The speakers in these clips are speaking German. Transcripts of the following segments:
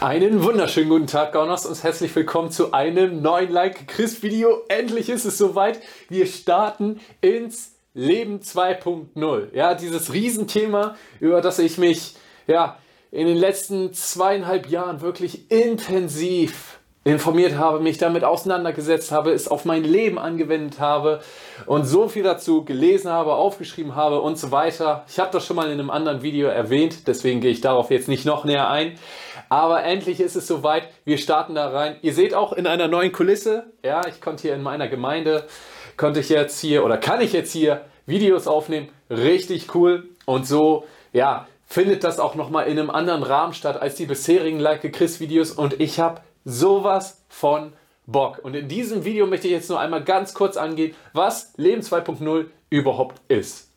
Einen wunderschönen guten Tag, Gauners, und herzlich willkommen zu einem neuen Like-Chris-Video. Endlich ist es soweit. Wir starten ins Leben 2.0. Ja, dieses Riesenthema, über das ich mich ja, in den letzten zweieinhalb Jahren wirklich intensiv informiert habe, mich damit auseinandergesetzt habe, es auf mein Leben angewendet habe und so viel dazu gelesen habe, aufgeschrieben habe und so weiter. Ich habe das schon mal in einem anderen Video erwähnt, deswegen gehe ich darauf jetzt nicht noch näher ein. Aber endlich ist es soweit. Wir starten da rein. Ihr seht auch in einer neuen Kulisse. Ja, ich konnte hier in meiner Gemeinde, konnte ich jetzt hier oder kann ich jetzt hier Videos aufnehmen. Richtig cool. Und so, ja, findet das auch nochmal in einem anderen Rahmen statt als die bisherigen Like Chris Videos. Und ich habe sowas von Bock. Und in diesem Video möchte ich jetzt nur einmal ganz kurz angehen, was Leben 2.0 überhaupt ist.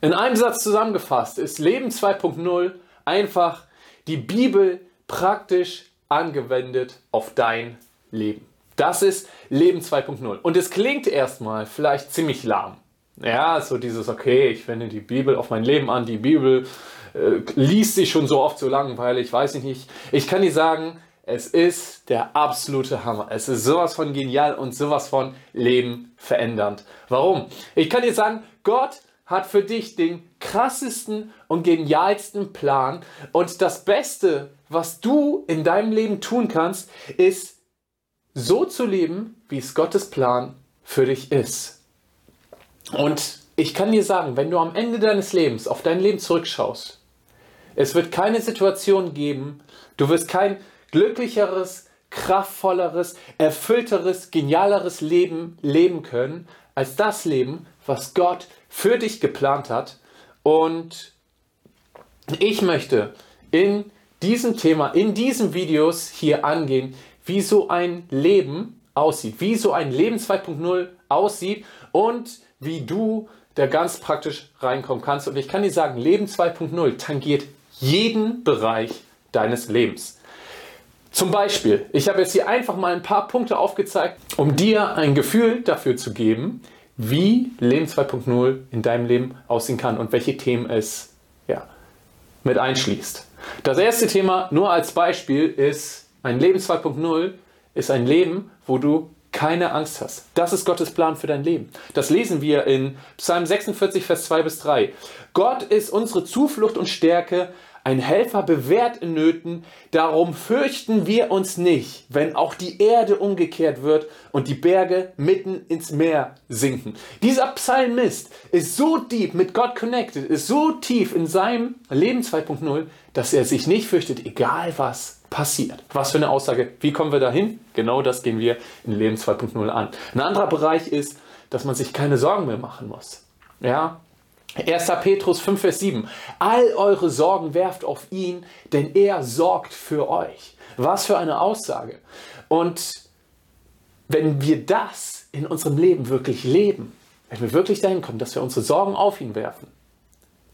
In einem Satz zusammengefasst ist Leben 2.0 einfach die Bibel praktisch angewendet auf dein Leben. Das ist Leben 2.0. Und es klingt erstmal vielleicht ziemlich lahm. Ja, so dieses, okay, ich wende die Bibel auf mein Leben an, die Bibel äh, liest sich schon so oft so langweilig, weiß ich nicht. Ich kann dir sagen, es ist der absolute Hammer. Es ist sowas von genial und sowas von Leben verändernd. Warum? Ich kann dir sagen, Gott hat für dich den krassesten und genialsten Plan. Und das Beste, was du in deinem Leben tun kannst, ist so zu leben, wie es Gottes Plan für dich ist. Und ich kann dir sagen, wenn du am Ende deines Lebens auf dein Leben zurückschaust, es wird keine Situation geben, du wirst kein glücklicheres, kraftvolleres, erfüllteres, genialeres Leben leben können, als das Leben, was Gott für dich geplant hat. Und ich möchte in diesem Thema, in diesen Videos hier angehen, wie so ein Leben aussieht, wie so ein Leben 2.0 aussieht und wie du da ganz praktisch reinkommen kannst. Und ich kann dir sagen, Leben 2.0 tangiert jeden Bereich deines Lebens. Zum Beispiel, ich habe jetzt hier einfach mal ein paar Punkte aufgezeigt, um dir ein Gefühl dafür zu geben, wie Leben 2.0 in deinem Leben aussehen kann und welche Themen es ja, mit einschließt. Das erste Thema, nur als Beispiel, ist ein Leben 2.0 ist ein Leben, wo du keine Angst hast. Das ist Gottes Plan für dein Leben. Das lesen wir in Psalm 46, Vers 2 bis 3. Gott ist unsere Zuflucht und Stärke, ein Helfer bewährt in Nöten, darum fürchten wir uns nicht, wenn auch die Erde umgekehrt wird und die Berge mitten ins Meer sinken. Dieser Psalmist ist so deep mit Gott connected, ist so tief in seinem Leben 2.0, dass er sich nicht fürchtet, egal was passiert. Was für eine Aussage. Wie kommen wir dahin? Genau das gehen wir in Leben 2.0 an. Ein anderer Bereich ist, dass man sich keine Sorgen mehr machen muss. Ja, 1. Petrus 5, Vers 7. All eure Sorgen werft auf ihn, denn er sorgt für euch. Was für eine Aussage. Und wenn wir das in unserem Leben wirklich leben, wenn wir wirklich dahin kommen, dass wir unsere Sorgen auf ihn werfen,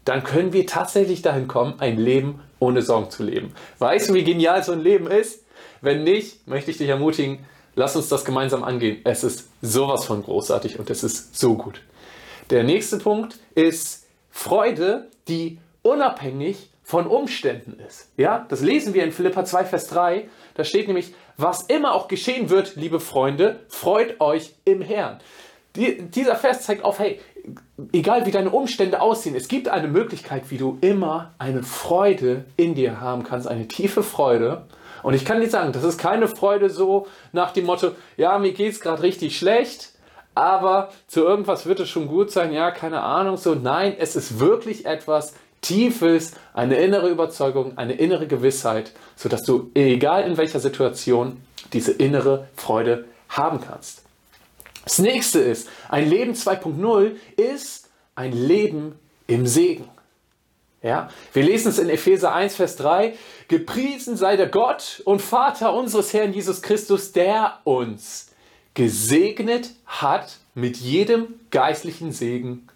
dann können wir tatsächlich dahin kommen, ein Leben ohne Sorgen zu leben. Weißt du, wie genial so ein Leben ist? Wenn nicht, möchte ich dich ermutigen, lass uns das gemeinsam angehen. Es ist sowas von großartig und es ist so gut. Der nächste Punkt ist Freude, die unabhängig von Umständen ist. Ja, das lesen wir in Philippa 2, Vers 3. Da steht nämlich, was immer auch geschehen wird, liebe Freunde, freut euch im Herrn. Die, dieser Vers zeigt auf, hey, egal wie deine Umstände aussehen, es gibt eine Möglichkeit, wie du immer eine Freude in dir haben kannst, eine tiefe Freude. Und ich kann dir sagen, das ist keine Freude so nach dem Motto, ja, mir geht es gerade richtig schlecht, aber zu irgendwas wird es schon gut sein, ja, keine Ahnung, so. Nein, es ist wirklich etwas Tiefes, eine innere Überzeugung, eine innere Gewissheit, sodass du, egal in welcher Situation, diese innere Freude haben kannst. Das nächste ist, ein Leben 2.0 ist ein Leben im Segen. Ja, wir lesen es in Epheser 1, Vers 3. Gepriesen sei der Gott und Vater unseres Herrn Jesus Christus, der uns gesegnet hat mit jedem geistlichen Segen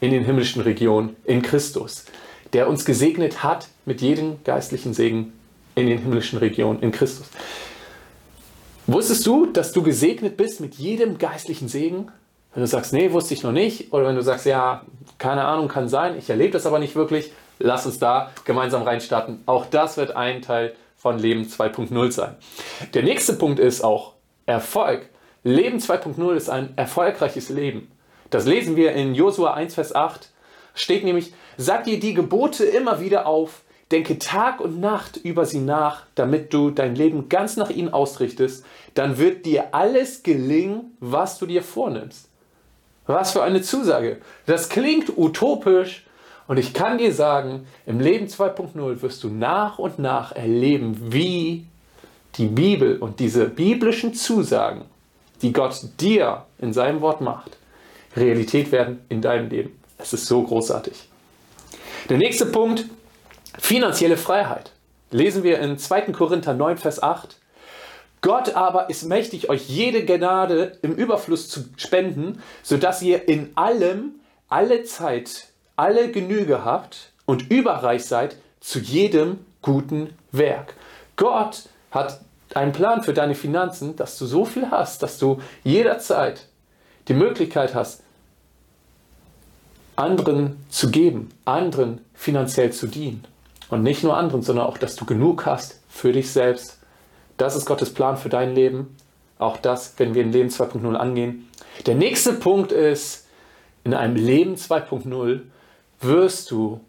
in den himmlischen Regionen in Christus. Der uns gesegnet hat mit jedem geistlichen Segen in den himmlischen Regionen in Christus. Wusstest du, dass du gesegnet bist mit jedem geistlichen Segen? Wenn du sagst, nee, wusste ich noch nicht, oder wenn du sagst, ja, keine Ahnung, kann sein, ich erlebe das aber nicht wirklich, lass uns da gemeinsam reinstarten. Auch das wird ein Teil von Leben 2.0 sein. Der nächste Punkt ist auch Erfolg. Leben 2.0 ist ein erfolgreiches Leben. Das lesen wir in Josua 1, Vers 8. Steht nämlich, sag dir die Gebote immer wieder auf, denke Tag und Nacht über sie nach, damit du dein Leben ganz nach ihnen ausrichtest, dann wird dir alles gelingen, was du dir vornimmst. Was für eine Zusage. Das klingt utopisch und ich kann dir sagen, im Leben 2.0 wirst du nach und nach erleben, wie die Bibel und diese biblischen Zusagen, die Gott dir in seinem Wort macht, Realität werden in deinem Leben. Es ist so großartig. Der nächste Punkt, finanzielle Freiheit. Lesen wir in 2. Korinther 9, Vers 8. Gott aber ist mächtig, euch jede Gnade im Überfluss zu spenden, sodass ihr in allem, alle Zeit, alle Genüge habt und überreich seid zu jedem guten Werk. Gott hat einen Plan für deine Finanzen, dass du so viel hast, dass du jederzeit die Möglichkeit hast, anderen zu geben, anderen finanziell zu dienen. Und nicht nur anderen, sondern auch, dass du genug hast für dich selbst. Das ist Gottes Plan für dein Leben. Auch das, wenn wir in Leben 2.0 angehen. Der nächste Punkt ist, in einem Leben 2.0 wirst du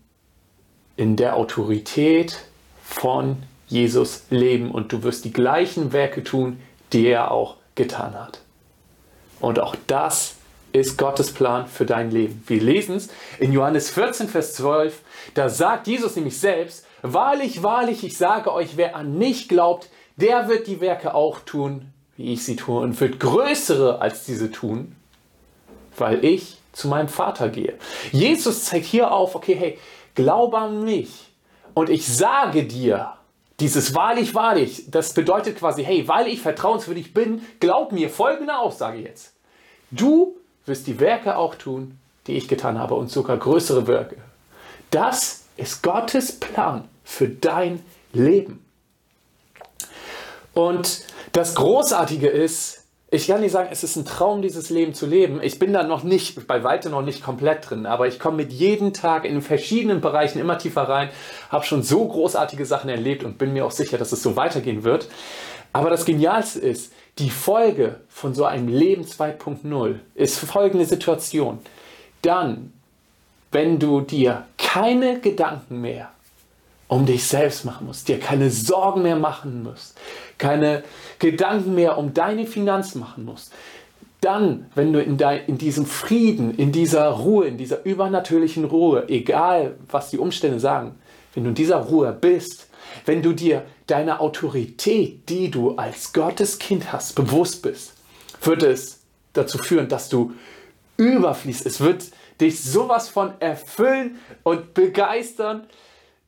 in der Autorität von Jesus leben und du wirst die gleichen Werke tun, die er auch getan hat. Und auch das ist Gottes Plan für dein Leben. Wir lesen es in Johannes 14, Vers 12. Da sagt Jesus nämlich selbst, wahrlich, wahrlich, ich sage euch, wer an mich glaubt, der wird die Werke auch tun, wie ich sie tue, und wird größere als diese tun, weil ich zu meinem Vater gehe. Jesus zeigt hier auf, okay, hey, glaube an mich und ich sage dir, dieses wahrlich, wahrlich, das bedeutet quasi, hey, weil ich vertrauenswürdig bin, glaub mir folgende Aussage jetzt. Du wirst die Werke auch tun, die ich getan habe und sogar größere Werke. Das ist Gottes Plan für dein Leben. Und das Großartige ist, ich kann nicht sagen, es ist ein Traum, dieses Leben zu leben. Ich bin da noch nicht, bei weitem noch nicht komplett drin, aber ich komme mit jedem Tag in verschiedenen Bereichen immer tiefer rein, habe schon so großartige Sachen erlebt und bin mir auch sicher, dass es so weitergehen wird. Aber das Genialste ist, die Folge von so einem Leben 2.0 ist folgende Situation. Dann, wenn du dir keine Gedanken mehr um dich selbst machen musst, dir keine Sorgen mehr machen musst, keine Gedanken mehr um deine Finanzen machen musst, dann, wenn du in, dein, in diesem Frieden, in dieser Ruhe, in dieser übernatürlichen Ruhe, egal was die Umstände sagen, wenn du in dieser Ruhe bist, wenn du dir deiner Autorität, die du als Gottes Kind hast, bewusst bist, wird es dazu führen, dass du überfließt. Es wird dich sowas von erfüllen und begeistern,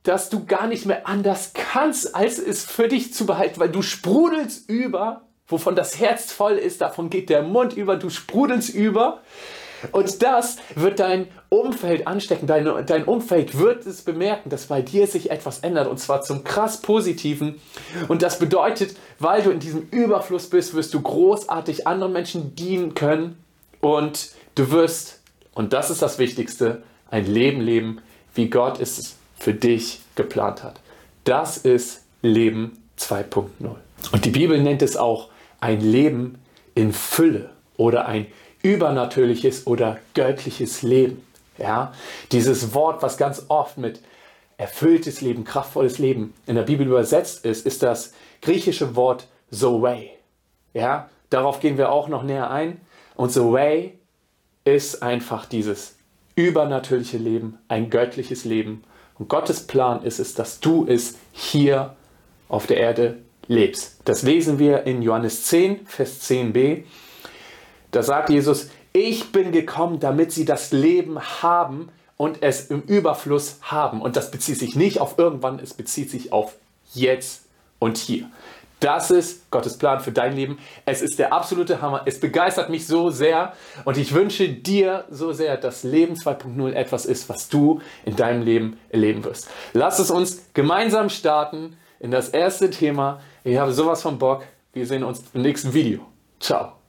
dass du gar nicht mehr anders kannst, als es für dich zu behalten, weil du sprudelst über, wovon das Herz voll ist, davon geht der Mund über, du sprudelst über. Und das wird dein Umfeld anstecken. Dein, dein Umfeld wird es bemerken, dass bei dir sich etwas ändert und zwar zum krass Positiven. Und das bedeutet, weil du in diesem Überfluss bist, wirst du großartig anderen Menschen dienen können und du wirst, und das ist das Wichtigste, ein Leben leben, wie Gott es für dich geplant hat. Das ist Leben 2.0. Und die Bibel nennt es auch ein Leben in Fülle oder ein übernatürliches oder göttliches Leben. Ja, dieses Wort, was ganz oft mit erfülltes Leben, kraftvolles Leben in der Bibel übersetzt ist, ist das griechische Wort Zoe. Ja, darauf gehen wir auch noch näher ein. Und Zoe ist einfach dieses übernatürliche Leben, ein göttliches Leben. Und Gottes Plan ist es, dass du es hier auf der Erde lebst. Das lesen wir in Johannes 10, Vers 10b. Da sagt Jesus, ich bin gekommen, damit sie das Leben haben und es im Überfluss haben. Und das bezieht sich nicht auf irgendwann, es bezieht sich auf jetzt und hier. Das ist Gottes Plan für dein Leben. Es ist der absolute Hammer. Es begeistert mich so sehr und ich wünsche dir so sehr, dass Leben 2.0 etwas ist, was du in deinem Leben erleben wirst. Lass es uns gemeinsam starten in das erste Thema. Ich habe sowas von Bock. Wir sehen uns im nächsten Video. Ciao.